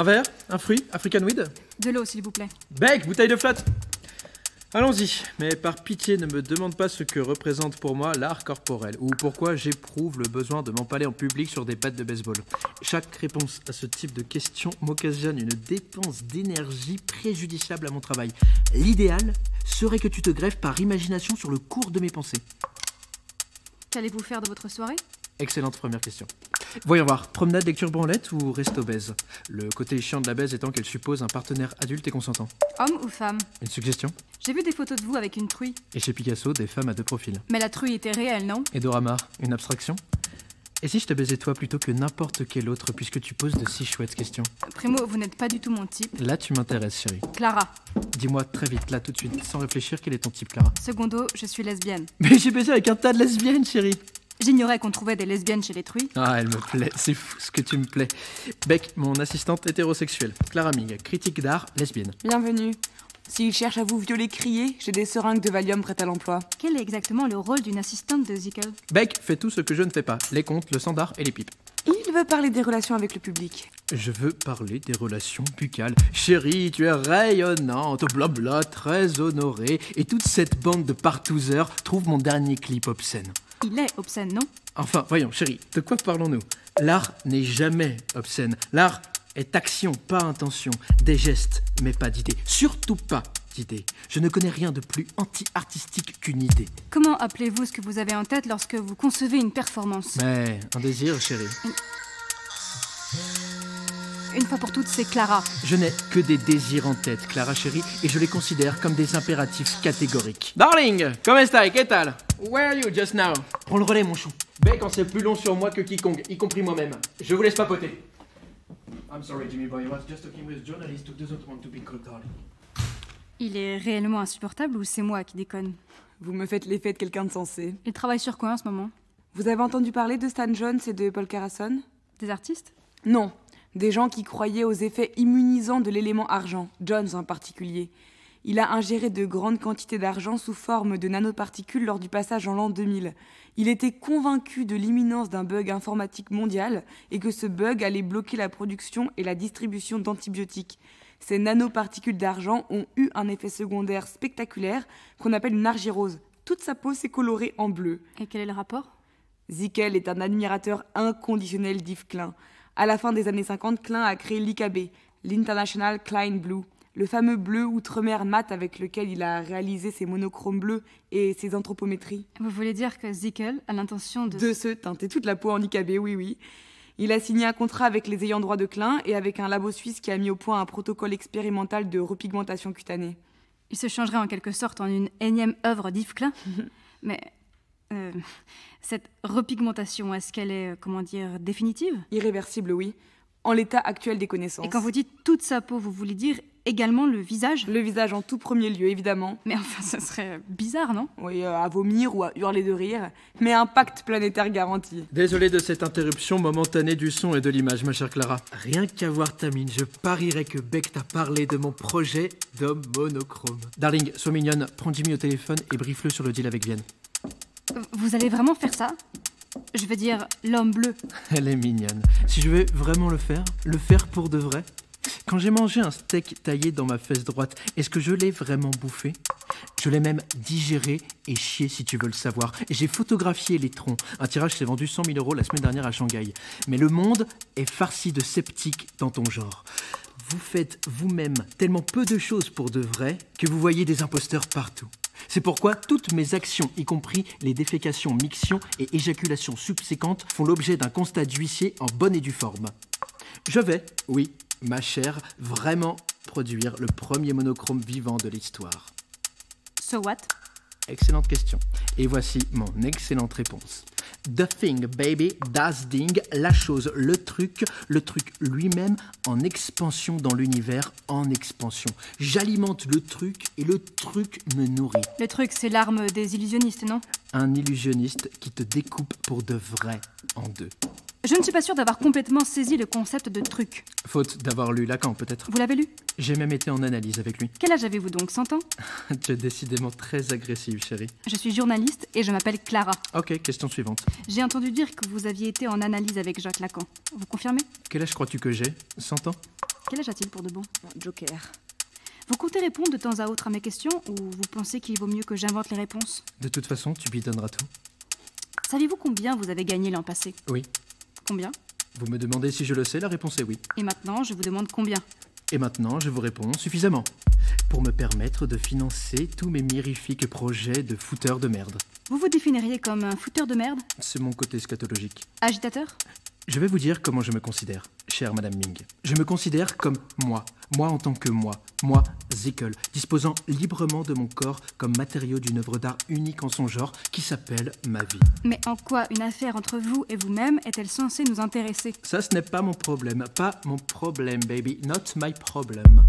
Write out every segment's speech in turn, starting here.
Un verre Un fruit African weed De l'eau, s'il vous plaît. Bec, bouteille de flotte Allons-y, mais par pitié ne me demande pas ce que représente pour moi l'art corporel, ou pourquoi j'éprouve le besoin de m'empaler en public sur des pattes de baseball. Chaque réponse à ce type de question m'occasionne une dépense d'énergie préjudiciable à mon travail. L'idéal serait que tu te greffes par imagination sur le cours de mes pensées. Qu'allez-vous faire de votre soirée? Excellente première question. Voyons voir, promenade, lecture, branlette ou resto baise Le côté chiant de la baise étant qu'elle suppose un partenaire adulte et consentant. Homme ou femme? Une suggestion? J'ai vu des photos de vous avec une truie. Et chez Picasso, des femmes à deux profils. Mais la truie était réelle, non? Et Doramar, une abstraction? Et si je te baisais toi plutôt que n'importe quel autre, puisque tu poses de si chouettes questions? Primo, vous n'êtes pas du tout mon type. Là, tu m'intéresses, chérie. Clara. Dis-moi très vite, là, tout de suite, sans réfléchir, quel est ton type, Clara? Secondo, je suis lesbienne. Mais j'ai baisé avec un tas de lesbiennes, chérie J'ignorais qu'on trouvait des lesbiennes chez les truies. Ah, elle me plaît, c'est fou ce que tu me plais. Beck, mon assistante hétérosexuelle. Clara Ming, critique d'art, lesbienne. Bienvenue. S'il cherche à vous violer, crier, j'ai des seringues de Valium prêtes à l'emploi. Quel est exactement le rôle d'une assistante de Zickel Beck fait tout ce que je ne fais pas les comptes, le standard et les pipes. Il veut parler des relations avec le public. Je veux parler des relations buccales. Chérie, tu es rayonnante, blabla, très honorée, et toute cette bande de partouzeurs trouve mon dernier clip obscène. Il est obscène, non? Enfin, voyons, chérie, de quoi parlons-nous? L'art n'est jamais obscène. L'art est action, pas intention. Des gestes, mais pas d'idées. Surtout pas d'idées. Je ne connais rien de plus anti-artistique qu'une idée. Comment appelez-vous ce que vous avez en tête lorsque vous concevez une performance? Mais un désir, chérie. Une fois pour toutes, c'est Clara. Je n'ai que des désirs en tête, Clara chérie, et je les considère comme des impératifs catégoriques. Darling, comment stai? Que tal? Where are you just now? Prends le relais, mon chou. Beck en sait plus long sur moi que quiconque, y compris moi-même. Je vous laisse papoter. I'm sorry, Jimmy boy. I was just talking with a journalist who doesn't want to be called darling. Il est réellement insupportable ou c'est moi qui déconne? Vous me faites l'effet de quelqu'un de sensé. Il travaille sur quoi en ce moment? Vous avez entendu parler de Stan Jones et de Paul Carasson? Des artistes? Non, des gens qui croyaient aux effets immunisants de l'élément argent, Jones en particulier. Il a ingéré de grandes quantités d'argent sous forme de nanoparticules lors du passage en l'an 2000. Il était convaincu de l'imminence d'un bug informatique mondial et que ce bug allait bloquer la production et la distribution d'antibiotiques. Ces nanoparticules d'argent ont eu un effet secondaire spectaculaire qu'on appelle une argyrose. Toute sa peau s'est colorée en bleu. Et quel est le rapport? Zickel est un admirateur inconditionnel d'Yves Klein. À la fin des années 50, Klein a créé l'IKB, l'International Klein Blue, le fameux bleu outre-mer mat avec lequel il a réalisé ses monochromes bleus et ses anthropométries. Vous voulez dire que Zickel a l'intention de... De se teinter toute la peau en IKB, oui, oui. Il a signé un contrat avec les ayants droit de Klein et avec un labo suisse qui a mis au point un protocole expérimental de repigmentation cutanée. Il se changerait en quelque sorte en une énième œuvre d'Yves Klein. Mais euh, cette repigmentation, est-ce qu'elle est, euh, comment dire, définitive? Irréversible, oui. En l'état actuel des connaissances. Et quand vous dites toute sa peau, vous voulez dire également le visage? Le visage en tout premier lieu, évidemment. Mais enfin, ça serait bizarre, non? Oui, euh, à vomir ou à hurler de rire. Mais un pacte planétaire garanti. Désolé de cette interruption momentanée du son et de l'image, ma chère Clara. Rien qu'à voir ta mine, je parierais que Beck t'a parlé de mon projet d'homme monochrome. Darling, sois mignonne, prends Jimmy au téléphone et briefe-le sur le deal avec Vienne. Vous allez vraiment faire ça? Je veux dire, l'homme bleu. Elle est mignonne. Si je vais vraiment le faire, le faire pour de vrai Quand j'ai mangé un steak taillé dans ma fesse droite, est-ce que je l'ai vraiment bouffé? Je l'ai même digéré et chié si tu veux le savoir. Et j'ai photographié les troncs. Un tirage s'est vendu 100 000 euros la semaine dernière à Shanghai. Mais le monde est farci de sceptiques dans ton genre. Vous faites vous-même tellement peu de choses pour de vrai que vous voyez des imposteurs partout. C'est pourquoi toutes mes actions, y compris les défécations, mictions et éjaculations subséquentes, font l'objet d'un constat d'huissier en bonne et due forme. Je vais, oui, ma chère, vraiment produire le premier monochrome vivant de l'histoire. So what? Excellente question. Et voici mon excellente réponse. The thing, baby, das ding, la chose, le truc, le truc lui-même en expansion dans l'univers, en expansion. J'alimente le truc et le truc me nourrit. Le truc, c'est l'arme des illusionnistes, non? Un illusionniste qui te découpe pour de vrai en deux. Je ne suis pas sûre d'avoir complètement saisi le concept de truc. Faute d'avoir lu Lacan, peut-être. Vous l'avez lu? J'ai même été en analyse avec lui. Quel âge avez-vous donc? 100 ans? Tu es décidément très agressive, chérie. Je suis journaliste et je m'appelle Clara. Ok, question suivante. J'ai entendu dire que vous aviez été en analyse avec Jacques Lacan. Vous confirmez? Quel âge crois-tu que j'ai? 100 ans? Quel âge a-t-il pour de bon? Joker. Vous comptez répondre de temps à autre à mes questions ou vous pensez qu'il vaut mieux que j'invente les réponses? De toute façon, tu lui donneras tout. Savez-vous combien vous avez gagné l'an passé? Oui. Combien Vous me demandez si je le sais, la réponse est oui. Et maintenant, je vous demande combien Et maintenant, je vous réponds suffisamment. Pour me permettre de financer tous mes mirifiques projets de fouteur de merde. Vous vous définiriez comme un fouteur de merde C'est mon côté scatologique. Agitateur Je vais vous dire comment je me considère, chère Madame Ming. Je me considère comme moi, moi en tant que moi, moi, Zickel, disposant librement de mon corps comme matériau d'une œuvre d'art unique en son genre qui s'appelle ma vie. Mais en quoi une affaire entre vous et vous-même est-elle censée nous intéresser? Ça, ce n'est pas mon problème, pas mon problème, baby, not my problem.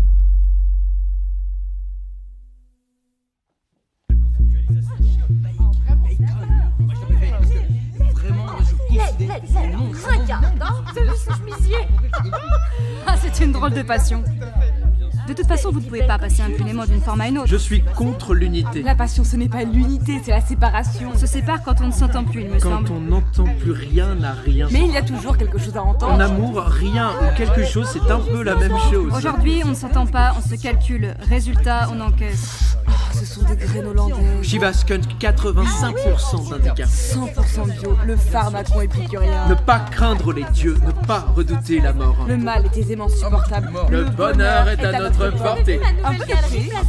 Ah, c'est une drôle de passion. De toute façon, vous ne pouvez pas passer impunément d'une forme à une autre. Je suis contre l'unité. La passion, ce n'est pas l'unité, c'est la séparation. On se sépare quand on ne s'entend plus, il me Quand semble. on n'entend plus rien à rien. Mais il y a toujours quelque chose à entendre. En amour, rien ou quelque chose, c'est un peu la même chose. Aujourd'hui, on ne s'entend pas, on se calcule. Résultat, on encaisse. Ce sont des graines hollandaises. Shiva Skunk, 85% d'handicap. 100% bio, le pharmacon épicurien. Ne pas craindre les dieux, ne pas redouter la mort. Le mal est aisément supportable. Le bonheur est à notre portée. Un peu.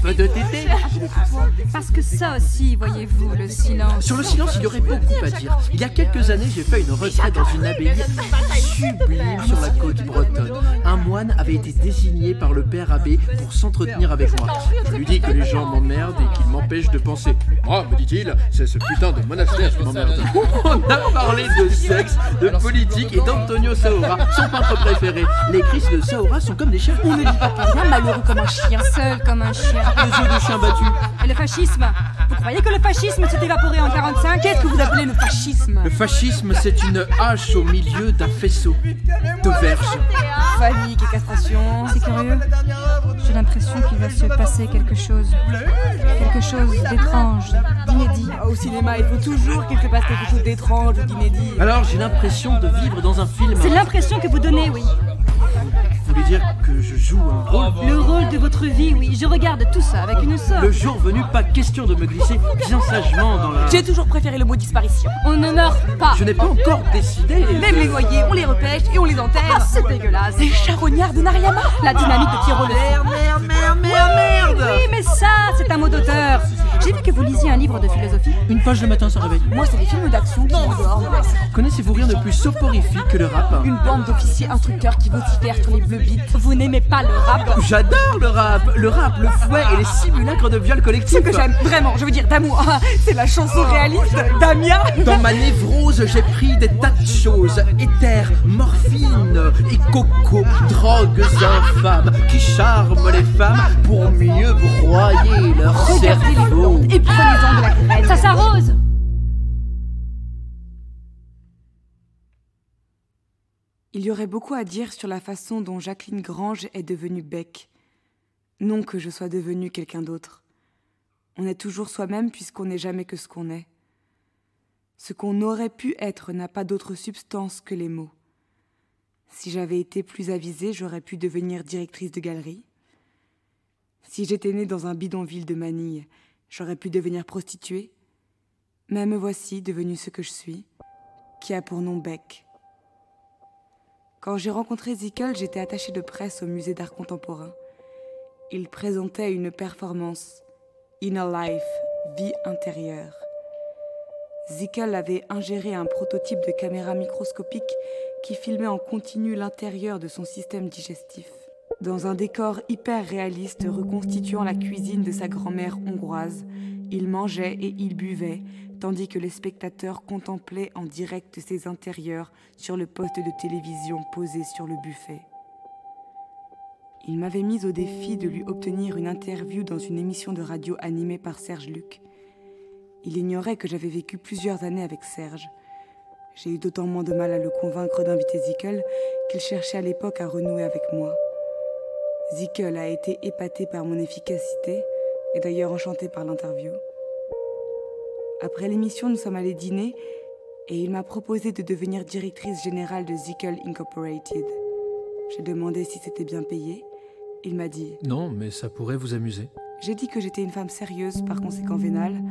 Un de tété. Parce que ça aussi, voyez-vous, le silence. Sur le silence, il y aurait beaucoup à dire. Il y a quelques années, j'ai fait une retraite dans une abbaye sublime sur la côte bretonne. Un moine avait été désigné par le père abbé pour s'entretenir avec moi. Je lui dis que les gens m'emmerdent et qu'ils m'empêchent de penser. Moi, me dit-il, c'est ce putain de monastère qui m'emmerde. On a parlé de sexe, de politique et d'Antonio Saura, son peintre préféré. Les Christ de Saura sont comme des chiens. On ne dit pas Bien malheureux comme un chien. Seul comme un chien. des yeux de chien battu. Et le fascisme Vous croyez que le fascisme s'est évaporé en 45 Qu'est-ce que vous appelez le fascisme? Le fascisme, c'est une hache au milieu d'un faisceau de verges. Panique et castration. C'est curieux. J'ai l'impression qu'il va se passer quelque chose. Quelque chose d'étrange, d'inédit. Au cinéma, il faut toujours qu'il se passe quelque chose d'étrange ou d'inédit. Alors j'ai l'impression de vivre dans un film. C'est l'impression que vous donnez, oui. Voulez dire que je joue un rôle Le rôle de votre vie, oui. Je regarde tout ça avec une sorte. Le jour venu, pas question de me glisser bien sagement dans la... J'ai toujours préféré le mot disparition. On ne meurt pas. Je n'ai pas encore décidé. Même les noyés, on les repêche et on les Ah, enterre. c'est dégueulasse. Les charognards de Nariyama. La dynamite de Pierrot le Merde, merde, merde, merde, merde Oui, mais ça, c'est un mot d'auteur. J'ai vu que vous lisiez un livre de philosophie. Une page le matin, ça réveille. Moi, c'est des films d'action qui m'endorment. Connaissez-vous rien de plus soporifique que le rap Une bande d'officiers instructeurs qui vocifèrent sur les bleus bits. Vous n'aimez pas le rap J'adore le rap Le rap, le fouet et les simulacres de viol collectif Ce que j'aime vraiment, je veux dire d'amour, c'est la chanson réaliste d'Amia. Dans ma névrose, j'ai pris des tas de choses. Éther, morphine et coco, drogues infâmes qui charment les femmes pour mieux broyer leur cerveau. Et prenez-en de la graine. Ça s'arrose Il y aurait beaucoup à dire sur la façon dont Jacqueline Grange est devenue Beck. Non que je sois devenue quelqu'un d'autre. On est toujours soi-même puisqu'on n'est jamais que ce qu'on est. Ce qu'on aurait pu être n'a pas d'autre substance que les mots. Si j'avais été plus avisée, j'aurais pu devenir directrice de galerie. Si j'étais née dans un bidonville de Manille, j'aurais pu devenir prostituée. Mais me voici devenue ce que je suis, qui a pour nom Beck. Quand j'ai rencontré Zickel, j'étais attachée de presse au musée d'art contemporain. Il présentait une performance Inner Life, vie intérieure. Zickel avait ingéré un prototype de caméra microscopique qui filmait en continu l'intérieur de son système digestif. Dans un décor hyper réaliste reconstituant la cuisine de sa grand-mère hongroise, il mangeait et il buvait, tandis que les spectateurs contemplaient en direct ses intérieurs sur le poste de télévision posé sur le buffet. Il m'avait mis au défi de lui obtenir une interview dans une émission de radio animée par Serge Luc. Il ignorait que j'avais vécu plusieurs années avec Serge. J'ai eu d'autant moins de mal à le convaincre d'inviter Zickel qu'il cherchait à l'époque à renouer avec moi. Zickel a été épaté par mon efficacité et d'ailleurs enchanté par l'interview. Après l'émission, nous sommes allés dîner et il m'a proposé de devenir directrice générale de Zickel Incorporated. J'ai demandé si c'était bien payé. Il m'a dit Non, mais ça pourrait vous amuser. J'ai dit que j'étais une femme sérieuse, par conséquent vénale.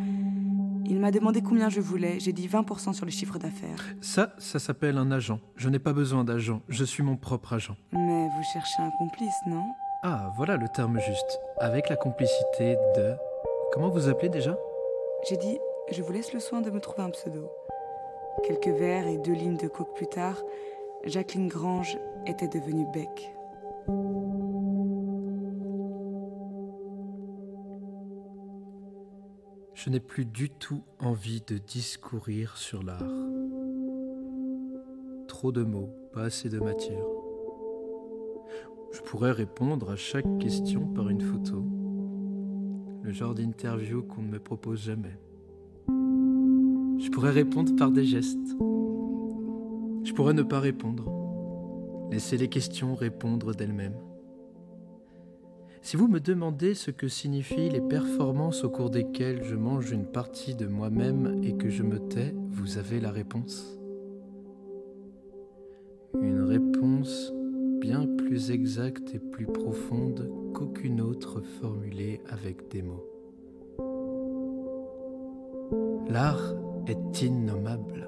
Il m'a demandé combien je voulais. J'ai dit 20% sur le chiffre d'affaires. Ça, ça s'appelle un agent. Je n'ai pas besoin d'agent. Je suis mon propre agent. Mais vous cherchez un complice, non? Ah, voilà le terme juste. Avec la complicité de. Comment vous appelez déjà? J'ai dit Je vous laisse le soin de me trouver un pseudo. Quelques vers et deux lignes de coke plus tard, Jacqueline Grange était devenue Beck. Je n'ai plus du tout envie de discourir sur l'art. Trop de mots, pas assez de matière. Je pourrais répondre à chaque question par une photo. Le genre d'interview qu'on ne me propose jamais. Je pourrais répondre par des gestes. Je pourrais ne pas répondre. Laisser les questions répondre d'elles-mêmes. Si vous me demandez ce que signifient les performances au cours desquelles je mange une partie de moi-même et que je me tais, vous avez la réponse. Une réponse bien plus exacte et plus profonde qu'aucune autre formulée avec des mots. L'art est innommable,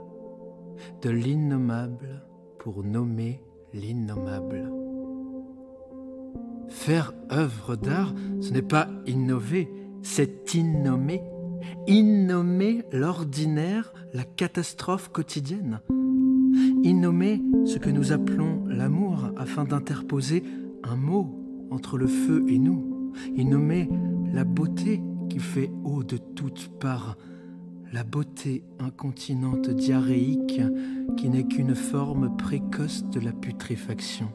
de l'innommable pour nommer l'innommable. Faire œuvre d'art, ce n'est pas innover, c'est innommer. Innommer l'ordinaire, la catastrophe quotidienne. Innommer ce que nous appelons l'amour afin d'interposer un mot entre le feu et nous. Innommer la beauté qui fait eau de toutes parts. La beauté incontinente diarrhéique qui n'est qu'une forme précoce de la putréfaction.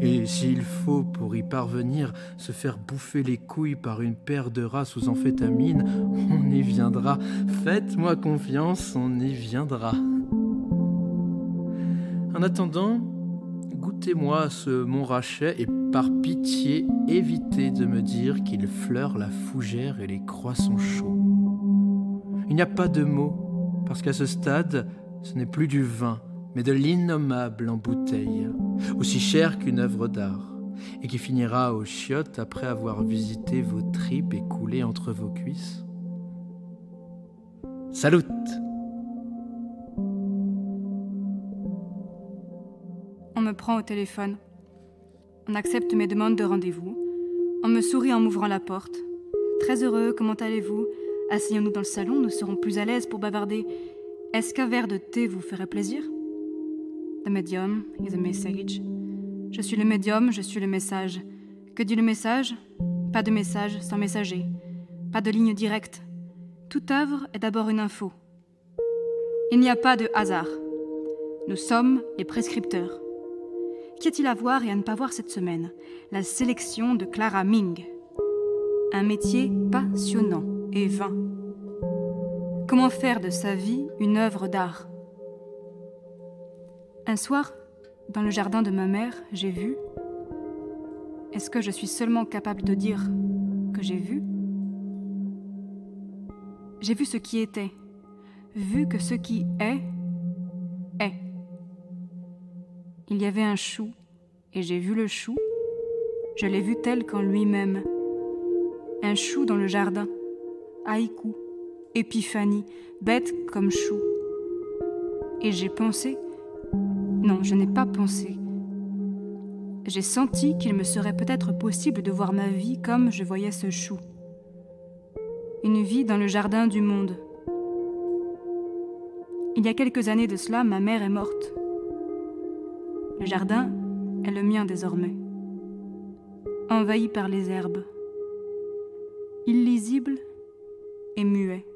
Et s'il faut, pour y parvenir, se faire bouffer les couilles par une paire de rats sous amphétamine, on y viendra. Faites-moi confiance, on y viendra. En attendant, goûtez-moi ce Montrachet et par pitié, évitez de me dire qu'il fleure la fougère et les croissants chauds. Il n'y a pas de mots, parce qu'à ce stade, ce n'est plus du vin, mais de l'innommable en bouteille, aussi cher qu'une œuvre d'art, et qui finira aux chiottes après avoir visité vos tripes et coulé entre vos cuisses. Salut me prend au téléphone. On accepte mes demandes de rendez-vous. On me sourit en m'ouvrant la porte. Très heureux, comment allez-vous? Asseyons-nous dans le salon, nous serons plus à l'aise pour bavarder. Est-ce qu'un verre de thé vous ferait plaisir? The medium is a message. Je suis le médium, je suis le message. Que dit le message? Pas de message sans messager. Pas de ligne directe. Toute œuvre est d'abord une info. Il n'y a pas de hasard. Nous sommes les prescripteurs. Qu'y a-t-il à voir et à ne pas voir cette semaine? La sélection de Clara Ming. Un métier passionnant et vain. Comment faire de sa vie une œuvre d'art? Un soir, dans le jardin de ma mère, j'ai vu. Est-ce que je suis seulement capable de dire que j'ai vu? J'ai vu ce qui était, vu que ce qui est, est. Il y avait un chou, et j'ai vu le chou. Je l'ai vu tel qu'en lui-même. Un chou dans le jardin. Haïku, épiphanie, bête comme chou. Et j'ai pensé non, je n'ai pas pensé. J'ai senti qu'il me serait peut-être possible de voir ma vie comme je voyais ce chou. Une vie dans le jardin du monde. Il y a quelques années de cela, ma mère est morte. Le jardin est le mien désormais. Envahi par les herbes. Illisible et muet.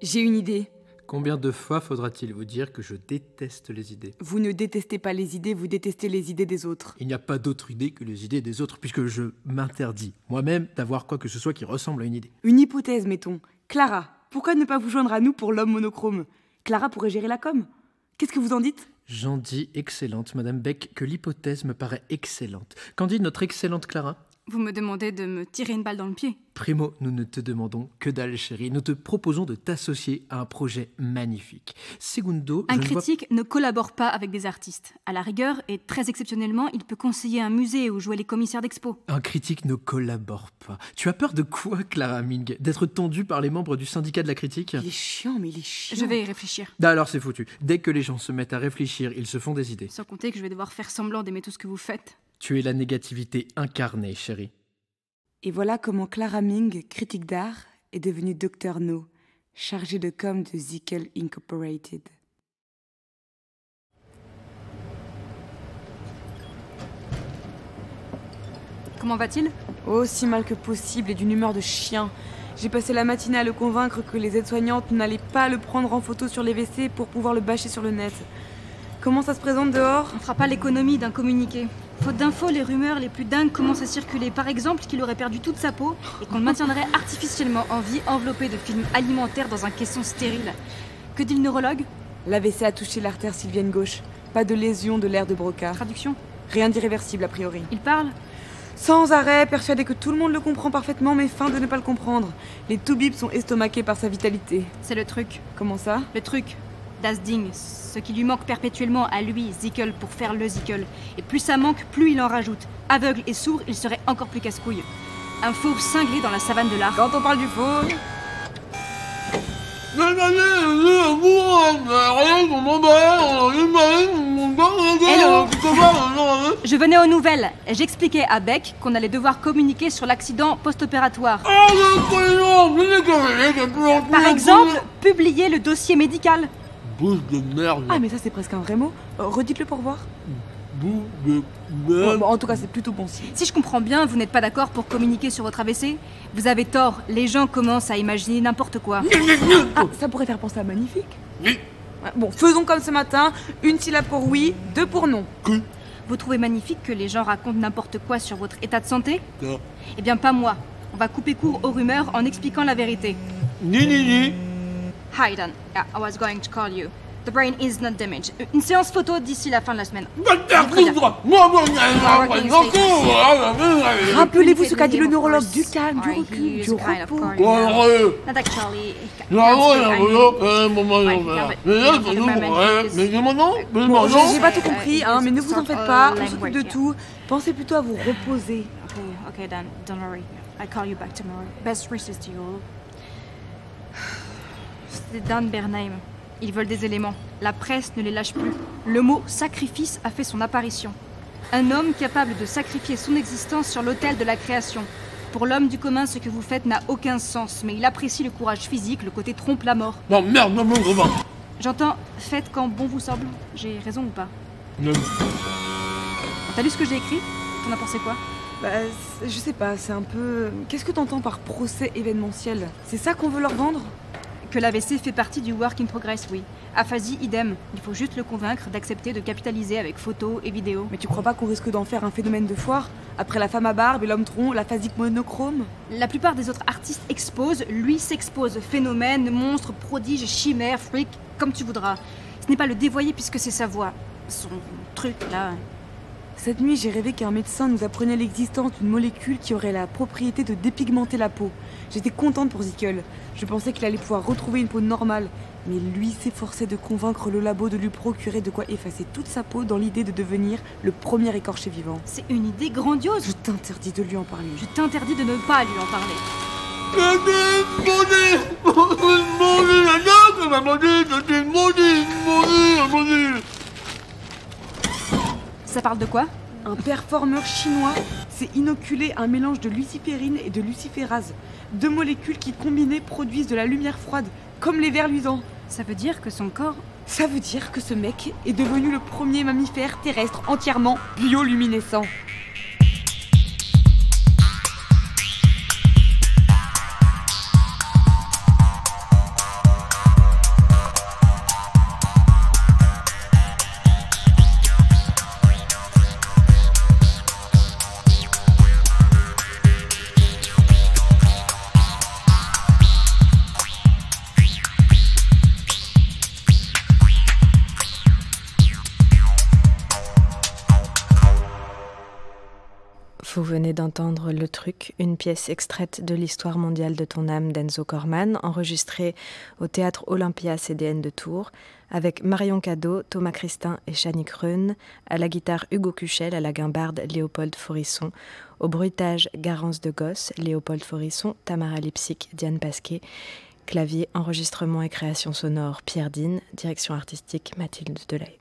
J'ai une idée. Combien de fois faudra-t-il vous dire que je déteste les idées? Vous ne détestez pas les idées, vous détestez les idées des autres. Il n'y a pas d'autre idée que les idées des autres, puisque je m'interdis moi-même d'avoir quoi que ce soit qui ressemble à une idée. Une hypothèse, mettons. Clara, pourquoi ne pas vous joindre à nous pour l'homme monochrome? Clara pourrait gérer la com. Qu'est-ce que vous en dites? J'en dis excellente, Madame Beck, que l'hypothèse me paraît excellente. Qu'en dit notre excellente Clara? Vous me demandez de me tirer une balle dans le pied. Primo, nous ne te demandons que dalle, chérie. Nous te proposons de t'associer à un projet magnifique. Segundo, Un je ne vois- critique ne collabore pas avec des artistes. À la rigueur, et très exceptionnellement, il peut conseiller un musée ou jouer les commissaires d'expo. Un critique ne collabore pas. Tu as peur de quoi, Clara Ming D'être tendue par les membres du syndicat de la critique Il est chiant, mais il est chiant. Je vais y réfléchir. Ah, Alors c'est foutu. Dès que les gens se mettent à réfléchir, ils se font des idées. Sans compter que je vais devoir faire semblant d'aimer tout ce que vous faites. Tu es la négativité incarnée, chérie. Et voilà comment Clara Ming, critique d'art, est devenue Dr No, chargée de com de Zickel Incorporated. Comment va-t-il? Aussi mal que possible et d'une humeur de chien. J'ai passé la matinée à le convaincre que les aides-soignantes n'allaient pas le prendre en photo sur les WC pour pouvoir le bâcher sur le net. Comment ça se présente dehors? On fera pas l'économie d'un communiqué. Faute d'infos, les rumeurs les plus dingues commencent à circuler. Par exemple, qu'il aurait perdu toute sa peau et qu'on le maintiendrait artificiellement en vie, enveloppé de films alimentaires dans un caisson stérile. Que dit le neurologue? L'AVC a touché l'artère sylvienne gauche. Pas de lésion de l'air de Broca. Traduction? Rien d'irréversible a priori. Il parle? Sans arrêt, persuadé que tout le monde le comprend parfaitement, mais fin de ne pas le comprendre. Les toubibs sont estomaqués par sa vitalité. C'est le truc. Comment ça? Le truc. Das Ding. Ce qui lui manque perpétuellement à lui, Zickel, pour faire le Zickel. Et plus ça manque, plus il en rajoute. Aveugle et sourd, il serait encore plus casse-couille. Un fauve cinglé dans la savane de l'art. Quand on parle du faux, Je venais aux nouvelles. J'expliquais à Beck qu'on allait devoir communiquer sur l'accident post-opératoire. Par exemple, publier le dossier médical. Bouche de merde. Ah, mais ça c'est presque un vrai mot. Euh, Redites-le pour voir. Bouche de merde. bon, en tout cas, c'est plutôt bon signe. Si je comprends bien, vous n'êtes pas d'accord pour communiquer sur votre AVC Vous avez tort, les gens commencent à imaginer n'importe quoi. Ah, ça pourrait faire penser à magnifique. Ouais, Bon, faisons comme ce matin. Une syllabe pour oui, deux pour non. Vous trouvez magnifique que les gens racontent n'importe quoi sur votre état de santé Non. Eh bien, pas moi. On va couper court aux rumeurs en expliquant la vérité. Ni ni ni. Hi, Dan. Yeah, I was going to call you. The brain is not damaged. Une séance photo d'ici la fin de la semaine. Rappelez-vous ce qu'a dit le neurologue. Du calme, du recul, du repos. Not actually. I euh, j'ai pas tout Euh, compris, euh, hein, mais ne vous en faites pas. On s'occupe de tout. Pensez plutôt à vous reposer. Okay, okay, Dan. Don't worry. I'll call you back tomorrow. Best wishes to you all. C'est Dan Bernheim. Ils veulent des éléments. La presse ne les lâche plus. Le mot sacrifice a fait son apparition. Un homme capable de sacrifier son existence sur l'autel de la création. Pour l'homme du commun, ce que vous faites n'a aucun sens, mais il apprécie le courage physique, le côté trompe la mort. Non, merde, non, non, non. J'entends, faites quand bon vous semble. J'ai raison ou pas? Non. T'as lu ce que j'ai écrit? T'en as pensé quoi? Bah, je sais pas, c'est un peu. Qu'est-ce que t'entends par procès événementiel? C'est ça qu'on veut leur vendre? Que l'AVC fait partie du work in progress, oui. Aphasie, idem. Il faut juste le convaincre d'accepter de capitaliser avec photos et vidéos. Mais tu crois pas qu'on risque d'en faire un phénomène de foire Après la femme à barbe et l'homme tronc, la phasique monochrome? La plupart des autres artistes exposent, lui s'expose. Phénomène, monstre, prodige, chimère, freak, comme tu voudras. Ce n'est pas le dévoyer puisque c'est sa voix. Son truc, là. Cette nuit, j'ai rêvé qu'un médecin nous apprenait l'existence d'une molécule qui aurait la propriété de dépigmenter la peau. J'étais contente pour Zickel. Je pensais qu'il allait pouvoir retrouver une peau normale. Mais lui s'efforçait de convaincre le labo de lui procurer de quoi effacer toute sa peau dans l'idée de devenir le premier écorché vivant. C'est une idée grandiose. Je t'interdis de lui en parler. Je t'interdis de ne pas lui en parler. Maudit, maudit, maudit, la dame, ma maudit, maudit, maudit, maudit, maudit. Ça parle de quoi? Un performeur chinois s'est inoculé un mélange de luciférine et de luciférase. Deux molécules qui combinées produisent de la lumière froide, comme les vers luisants. Ça veut dire que son corps. Ça veut dire que ce mec est devenu le premier mammifère terrestre entièrement bioluminescent. Venez d'entendre Le Truc, une pièce extraite de l'histoire mondiale de ton âme d'Enzo Corman, enregistrée au théâtre Olympia CDN de Tours, avec Marion Cadeau, Thomas Christin et Chani Kreun, à la guitare Hugo Cuchel, à la guimbarde Léopold Forisson, au bruitage Garance de Gosse, Léopold Forisson, Tamara Lipsic, Diane Pasquet, clavier, enregistrement et création sonore Pierre Dine, direction artistique Mathilde Delay.